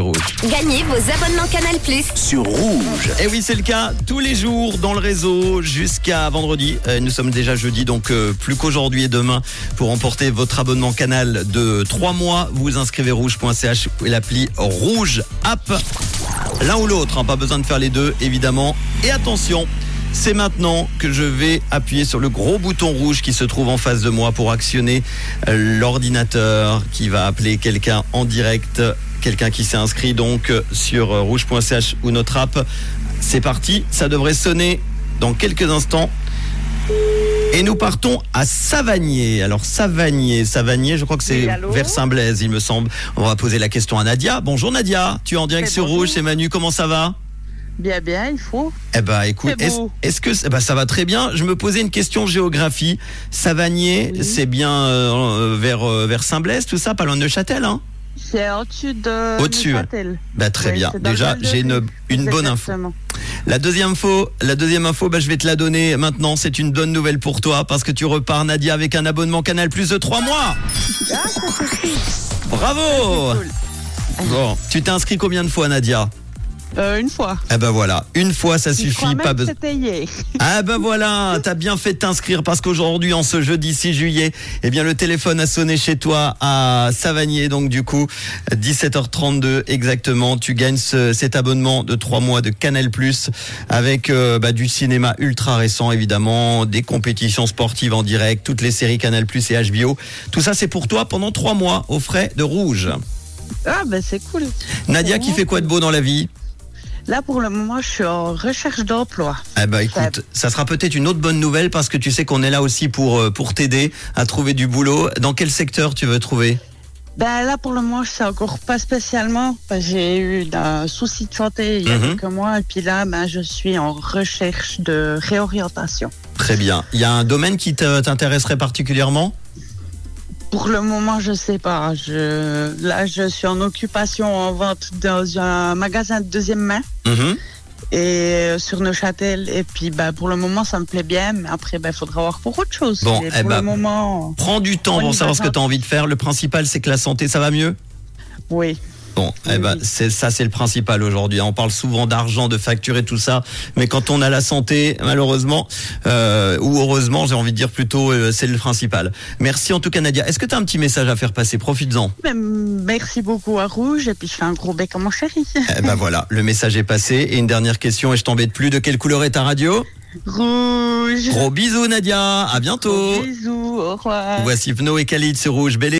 Rouge. Gagnez vos abonnements Canal Plus. sur rouge. Et oui, c'est le cas tous les jours dans le réseau jusqu'à vendredi. Euh, Nous sommes déjà jeudi, donc euh, plus qu'aujourd'hui et demain pour emporter votre abonnement canal de 3 mois. Vous vous inscrivez rouge.ch et l'appli Rouge App. L'un ou l'autre, hein, pas besoin de faire les deux évidemment. Et attention, c'est maintenant que je vais appuyer sur le gros bouton rouge qui se trouve en face de moi pour actionner euh, l'ordinateur qui va appeler quelqu'un en direct. Quelqu'un qui s'est inscrit donc euh, sur euh, rouge.ch ou notre app. C'est parti, ça devrait sonner dans quelques instants. Et nous partons à Savagnier. Alors Savagnier, Savagnier, je crois que c'est Oui, vers Saint-Blaise, il me semble. On va poser la question à Nadia. Bonjour Nadia, tu es en direct Eh, sur bonjour. Rouge, c'est Manu, comment ça va? Bien, bien, il faut. eh ben écoute, est-ce que eh ben, ça va très bien Je me posais une question géographie. Savagnier, Oui. c'est bien euh, vers euh, vers Saint-Blaise, tout ça, pas loin de Neuchâtel, hein? C'est au-dessus de Au-dessus. Bah très Oui, bien. Déjà, j'ai une une bonne info. La deuxième info, la deuxième info, bah, je vais te la donner maintenant. C'est une bonne nouvelle pour toi parce que tu repars Nadia avec un abonnement Canal Plus de 3 mois. Ah, ça. Bravo. Cool. Bon, tu t'es inscrit combien de fois Nadia? Euh, une fois. Eh ben voilà, une fois ça Je crois suffit, pas besoin. Ah ben voilà, t'as bien fait de t'inscrire parce qu'aujourd'hui, en ce jeudi 6 juillet, eh bien le téléphone a sonné chez toi à Savagnier, donc du coup 17h32 exactement, tu gagnes ce- cet abonnement de 3 mois de Canal Plus avec euh, bah, du cinéma ultra récent évidemment, des compétitions sportives en direct, toutes les séries Canal Plus et HBO. Tout ça c'est pour toi pendant 3 mois au frais de Rouge. Ah, ben c'est cool. Nadia qui fait quoi de beau dans la vie? Là, pour le moment, je suis en recherche d'emploi. Eh ben écoute, ça sera peut-être une autre bonne nouvelle parce que tu sais qu'on est là aussi pour euh, pour t'aider à trouver du boulot. Dans quel secteur tu veux trouver? Ben là, pour le moment, je sais encore pas spécialement. parce que J'ai eu un souci de santé il y a Mhm. quelques mois. Et puis là, ben, je suis en recherche de réorientation. Très bien. Il y a un domaine qui t'intéresserait particulièrement? Pour le moment, je sais pas. Je... Là, je suis en occupation en vente dans un magasin de deuxième main Mhm. et euh, sur Neuchâtel. Et puis, bah, pour le moment, ça me plaît bien. Mais après, il faudra voir pour autre chose. Bon, Et eh pour ben, le moment, Prends du temps pour savoir ce que tu as envie de faire. Le principal, c'est que la santé, ça va mieux? Oui. Bon, eh ben, c'est ça, c'est le principal aujourd'hui. On parle souvent d'argent, de facture et tout ça, mais quand on a la santé, malheureusement, euh, ou heureusement, j'ai envie de dire plutôt, euh, c'est le principal. Merci en tout cas, Nadia. Est-ce que tu as un petit message à faire passer? Profites-en. Mais merci beaucoup à Rouge. Et puis, je fais un gros bec à mon chéri. Eh ben voilà, le message est passé. Et une dernière question, et je t'embête plus. De quelle couleur est ta radio? Rouge. Gros bisous, Nadia. À bientôt. Bisous. Au revoir. Voici Pno et Khalid sur Rouge. Belle